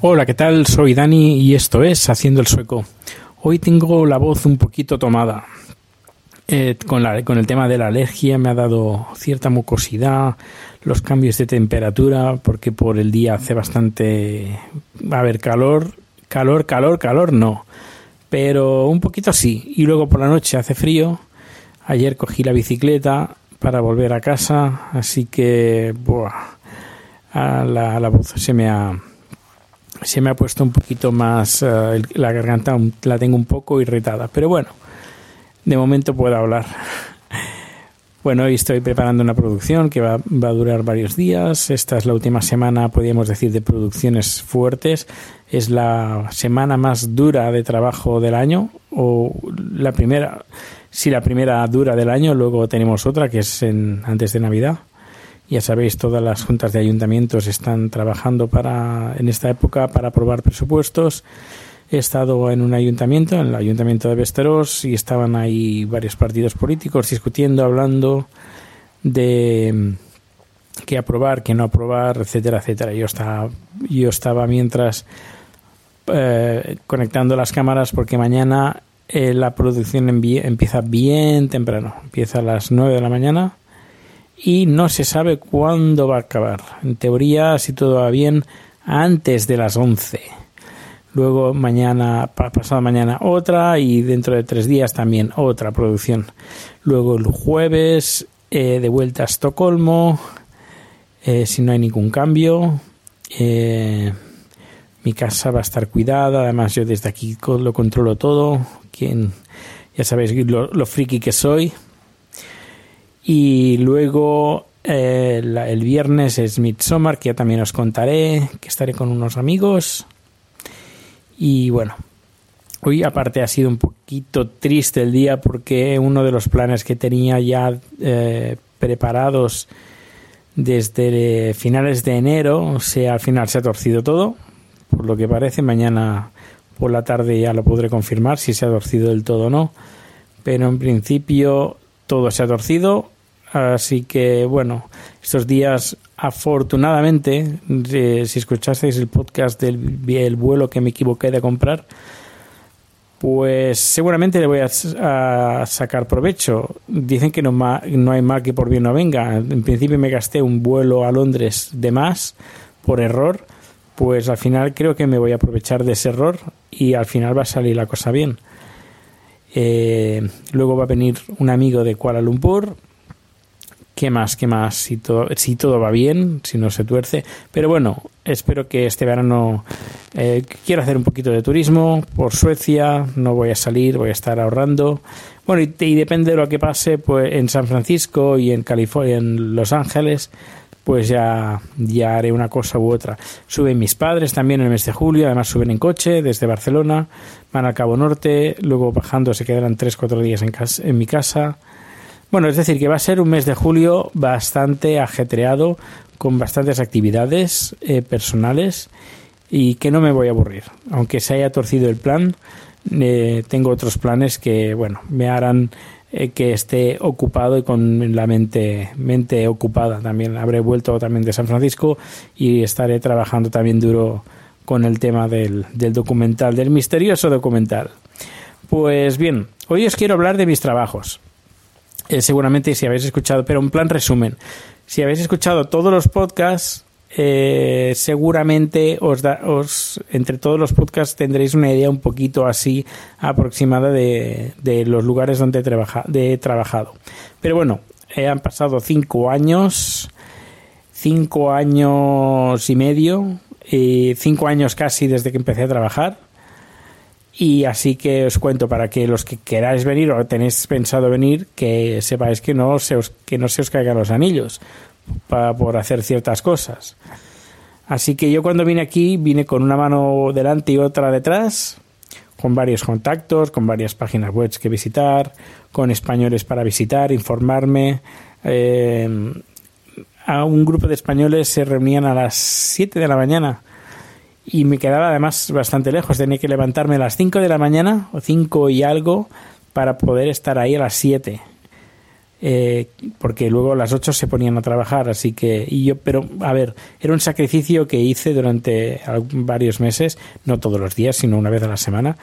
Hola, ¿qué tal? Soy Dani y esto es Haciendo el Sueco. Hoy tengo la voz un poquito tomada. Eh, con, la, con el tema de la alergia me ha dado cierta mucosidad, los cambios de temperatura, porque por el día hace bastante... Va a haber calor, calor, calor, calor, no. Pero un poquito sí. Y luego por la noche hace frío. Ayer cogí la bicicleta para volver a casa, así que... Buah, a la, la voz se me ha se me ha puesto un poquito más el- la garganta la tengo un poco irritada pero bueno de momento puedo hablar. Bueno hoy estoy preparando una producción que va, va a durar varios días. Esta es la última semana podríamos decir de producciones fuertes. Es la semana más dura de trabajo del año o la primera si la primera dura del año luego tenemos otra que es en, antes de navidad ya sabéis, todas las juntas de ayuntamientos están trabajando para en esta época para aprobar presupuestos. He estado en un ayuntamiento, en el ayuntamiento de Besteros, y estaban ahí varios partidos políticos discutiendo, hablando de mm, qué aprobar, qué no aprobar, etcétera, etcétera. Yo estaba, yo estaba mientras eh, conectando las cámaras porque mañana eh, la producción empieza bien temprano, empieza a las 9 de la mañana y no se sabe cuándo va a acabar. En teoría, si todo va bien, antes de las 11. Luego mañana, pa- pasado mañana otra y dentro de tres días también otra producción. Luego el jueves eh, de vuelta a Estocolmo, eh, si no hay ningún cambio. Mi casa va a estar cuidada, además yo desde aquí lo controlo todo. Quien, ya sabéis lo, lo friki que soy. Y luego eh, el viernes es Midsommar, que ya también os contaré, que estaré con unos amigos. Y bueno, hoy aparte ha sido un poquito triste el día porque uno de los planes que tenía ya eh, preparados desde finales de enero, o sea, al final se ha torcido todo, por lo que parece. Mañana por la tarde ya lo podré confirmar si se ha torcido del todo o no. Pero en principio todo se ha torcido. Así que bueno, estos días afortunadamente, si escuchasteis el podcast del vuelo que me equivoqué de comprar, pues seguramente le voy a sacar provecho. Dicen que no, ma- no hay mal que por bien no venga. En principio me gasté un vuelo a Londres de más por error. Pues al final creo que me voy a aprovechar de ese error y al final va a salir la cosa bien. Eh, luego va a venir un amigo de Kuala Lumpur. ¿Qué más? ¿Qué más? Si todo, si todo va bien, si no se tuerce. Pero bueno, espero que este verano eh, quiero hacer un poquito de turismo por Suecia. No voy a salir, voy a estar ahorrando. Bueno, y, y depende de lo que pase pues en San Francisco y en California, en Los Ángeles, pues ya, ya haré una cosa u otra. Suben mis padres también en el mes de julio, además suben en coche desde Barcelona, van al Cabo Norte, luego bajando se quedarán 3-4 días en, casa, en mi casa. Bueno, es decir, que va a ser un mes de julio bastante ajetreado, con bastantes actividades eh, personales y que no me voy a aburrir. Aunque se haya torcido el plan, eh, tengo otros planes que, bueno, me harán eh, que esté ocupado y con la mente, mente ocupada también. Habré vuelto también de San Francisco y estaré trabajando también duro con el tema del, del documental, del misterioso documental. Pues bien, hoy os quiero hablar de mis trabajos. Eh, seguramente si habéis escuchado, pero en plan resumen, si habéis escuchado todos los podcasts, eh, seguramente os, da, os entre todos los podcasts tendréis una idea un poquito así aproximada de, de los lugares donde he, trabaja, de, he trabajado. Pero bueno, eh, han pasado cinco años, cinco años y medio, y cinco años casi desde que empecé a trabajar. Y así que os cuento para que los que queráis venir o tenéis pensado venir, que sepáis que no se os, que no se os caigan los anillos para, por hacer ciertas cosas. Así que yo cuando vine aquí vine con una mano delante y otra detrás, con varios contactos, con varias páginas web que visitar, con españoles para visitar, informarme. Eh, a un grupo de españoles se reunían a las 7 de la mañana y me quedaba además bastante lejos. Tenía que levantarme a las 5 de la mañana o 5 y algo para poder estar ahí a las 7 eh, porque luego a las 8 se ponían a trabajar, así que, y yo, pero a ver, era un sacrificio que hice durante varios meses, no todos los días, sino una vez a la semana,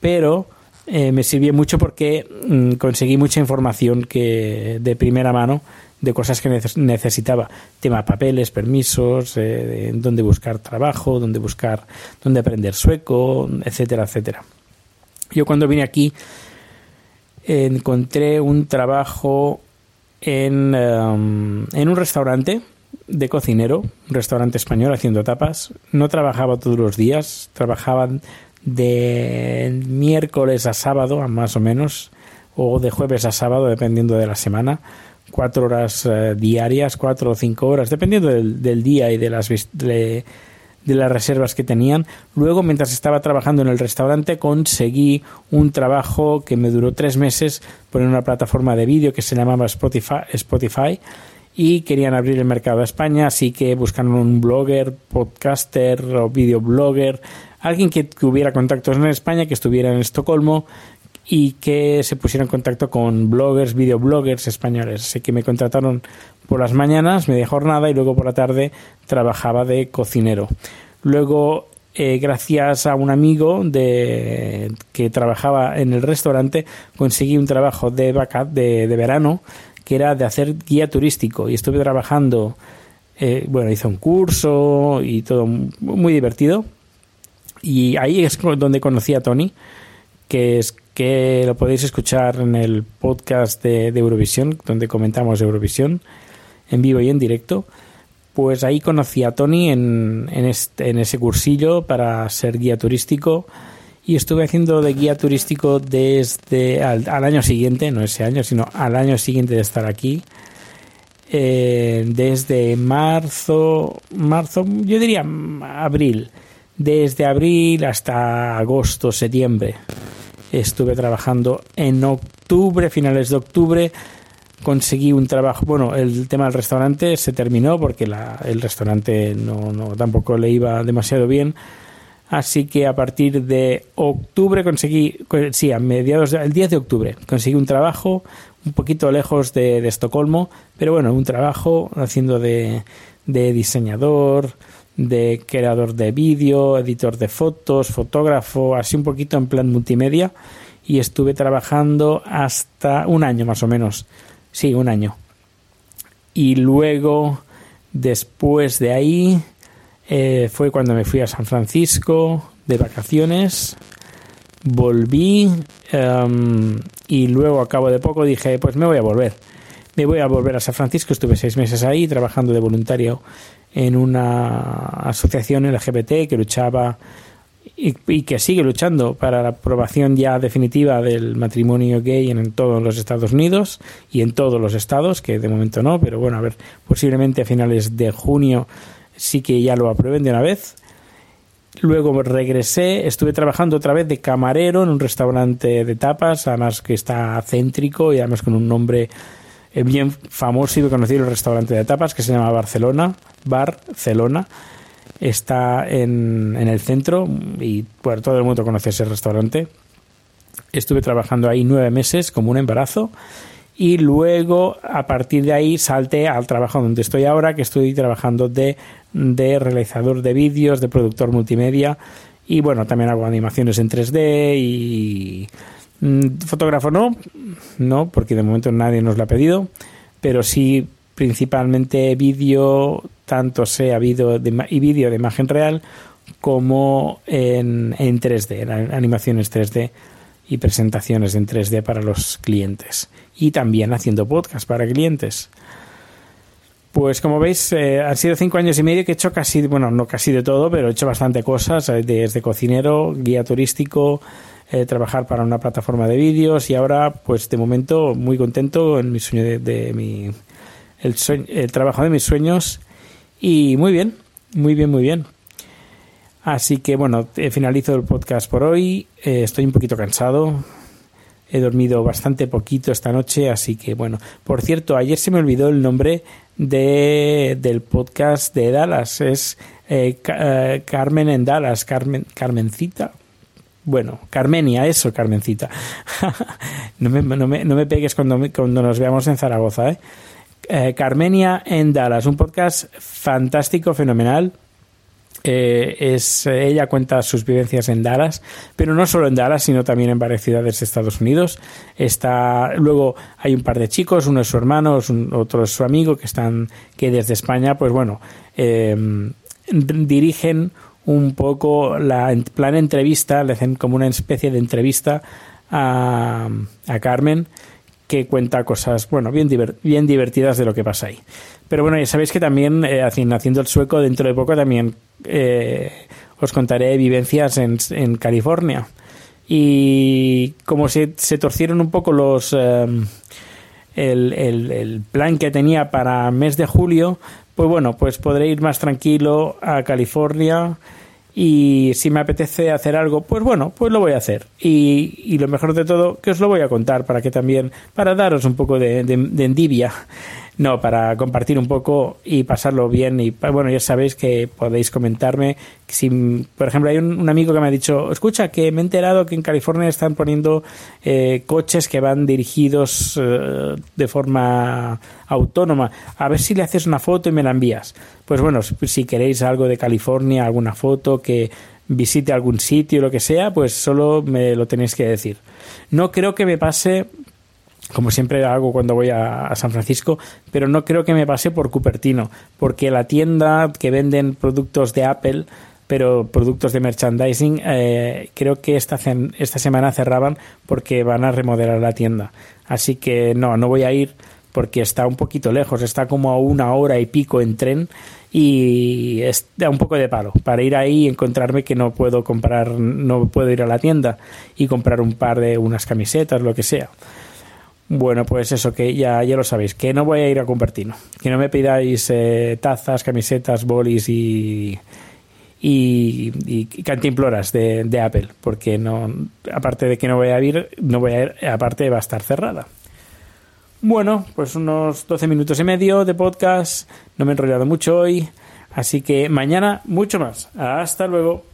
pero eh, me sirvió mucho porque mm, conseguí mucha información que de primera mano de cosas que necesitaba, tema papeles, permisos, eh, dónde buscar trabajo, dónde buscar, dónde aprender sueco, etcétera, etcétera. Yo cuando vine aquí encontré un trabajo en, um, en un restaurante de cocinero, un restaurante español haciendo tapas. No trabajaba todos los días, trabajaba de miércoles a sábado, más o menos, o de jueves a sábado, dependiendo de la semana. Cuatro horas eh, diarias, cuatro o cinco horas, dependiendo del, del día y de las, de, de las reservas que tenían. Luego, mientras estaba trabajando en el restaurante, conseguí un trabajo que me duró tres meses por una plataforma de vídeo que se llamaba Spotify, Spotify y querían abrir el mercado a España, así que buscaron un blogger, podcaster o videoblogger, alguien que, que hubiera contactos en España, que estuviera en Estocolmo y que se pusiera en contacto con bloggers, videobloggers españoles. Así que me contrataron por las mañanas, media jornada, y luego por la tarde trabajaba de cocinero. Luego, eh, gracias a un amigo de, que trabajaba en el restaurante, conseguí un trabajo de, de, de verano que era de hacer guía turístico y estuve trabajando, eh, bueno, hice un curso y todo muy divertido. Y ahí es donde conocí a Tony, que es que lo podéis escuchar en el podcast de, de Eurovisión, donde comentamos Eurovisión en vivo y en directo. Pues ahí conocí a Tony en, en, este, en ese cursillo para ser guía turístico y estuve haciendo de guía turístico desde al, año siguiente, no ese año, sino al año siguiente de estar aquí. Eh, desde marzo, marzo, yo diría abril, desde abril hasta agosto, septiembre. Estuve trabajando en octubre, finales de octubre, conseguí un trabajo. Bueno, el tema del restaurante se terminó porque la, el restaurante no, no, tampoco le iba demasiado bien. Así que a partir de octubre conseguí, sí, a mediados, el 10 de octubre, conseguí un trabajo un poquito lejos de, de Estocolmo, pero bueno, un trabajo haciendo de, de diseñador, de creador de vídeo, editor de fotos, fotógrafo, así un poquito en plan multimedia y estuve trabajando hasta un año más o menos Sí, un año. Y luego, después de ahí, eh, fue cuando me fui a San Francisco de vacaciones. Volví um, y luego, a cabo de poco, dije, pues me voy a volver. Me voy a volver a San Francisco. Estuve seis meses ahí trabajando de voluntario en una asociación LGBT que luchaba y, que sigue luchando para la aprobación ya definitiva del matrimonio gay en, en, todos los Estados Unidos y en todos los estados, que de momento no, pero bueno, a ver, posiblemente a finales de junio sí que ya lo aprueben de una vez. Luego regresé, estuve trabajando otra vez de camarero en un restaurante de tapas, además que está céntrico y además con un nombre eh, bien famoso y conocido el restaurante de tapas que se llama Barcelona, Barcelona está en, en el centro y bueno, todo el mundo conoce ese restaurante. Estuve trabajando ahí nueve meses como un embarazo y luego a partir de ahí salté al trabajo donde estoy ahora, que estoy trabajando de, de realizador de vídeos, de productor multimedia y bueno, también hago animaciones en 3D y mm, fotógrafo no, no, porque de momento nadie nos lo ha pedido, pero sí principalmente vídeo, tanto sea vídeo de, y vídeo de imagen real como en, en 3D, en animaciones 3D y presentaciones en 3D para los clientes y también haciendo podcast para clientes. Pues como veis, eh, han sido cinco años y medio que he hecho casi, bueno, no casi de todo, pero he hecho bastante cosas, eh, desde cocinero, guía turístico, eh, trabajar para una plataforma de vídeos y ahora, pues de momento, muy contento en mi sueño de, de mi, el, sueño, el trabajo de mis sueños y muy bien, muy bien, muy bien. Así que bueno, finalizo el podcast por hoy. Eh, estoy un poquito cansado. He dormido bastante poquito esta noche, así que bueno. Por cierto, ayer se me olvidó el nombre de, del podcast de Dallas. Es eh, eh, Carmen en Dallas, Carmen, Carmencita. Bueno, Carmenia, eso, Carmencita. no, me, no, me, no, me, pegues cuando, cuando nos veamos en Zaragoza, ¿eh? ¿Eh? Carmenia en Dallas, un podcast fantástico, fenomenal eh, es ella cuenta sus vivencias en Dallas, pero no solo en Dallas, sino también en varias ciudades de Estados Unidos. Está luego hay un par de chicos, uno es su hermano, otro es su amigo que están que desde España, pues bueno, eh, dirigen un poco la plan entrevista, le hacen como una especie de entrevista a, a Carmen que cuenta cosas, bueno, bien, bien divertidas de lo que pasa ahí. Pero bueno, ya sabéis que también, eh, haciendo el sueco, dentro de poco también eh, os contaré vivencias en, en, California. Y como se, se torcieron un poco los... Eh, el, el, plan que tenía para mes de julio, pues bueno, pues podré ir más tranquilo a California y si me apetece hacer algo, pues bueno, pues lo voy a hacer. Y, y, lo mejor de todo, que os lo voy a contar para que también, para daros un poco de, de, de envidia no, para compartir un poco y pasarlo bien. Y bueno, ya sabéis que podéis comentarme. Si, por ejemplo, hay un, amigo que me ha dicho: Escucha, que me he enterado que en California están poniendo eh, coches que van dirigidos eh, de forma autónoma. A ver si le haces una foto y me la envías. Pues bueno, si queréis algo de California, alguna foto que visite algún sitio, lo que sea, pues solo me lo tenéis que decir. No creo que me pase como siempre hago cuando voy a, San Francisco, pero no creo que me pase por Cupertino, porque la tienda que venden productos de Apple, pero productos de merchandising, eh, creo que esta, esta semana cerraban porque van a remodelar la tienda. Así que no, no voy a ir porque está un poquito lejos, está como a una hora y pico en tren y es, da un poco de palo para ir ahí y encontrarme que no puedo comprar, no puedo ir a la tienda y comprar un par de unas camisetas, lo que sea. Bueno, pues eso, que ya, ya lo sabéis, que no voy a ir a Cupertino. Que no me pidáis eh, tazas, camisetas, bolis y, y, y cantimploras de, de, Apple, porque no, aparte de que no voy a ir, no voy a ir, aparte va a estar cerrada. Bueno, pues unos 12 minutos y medio de podcast, no me he enrollado mucho hoy, así que mañana mucho más. Hasta luego.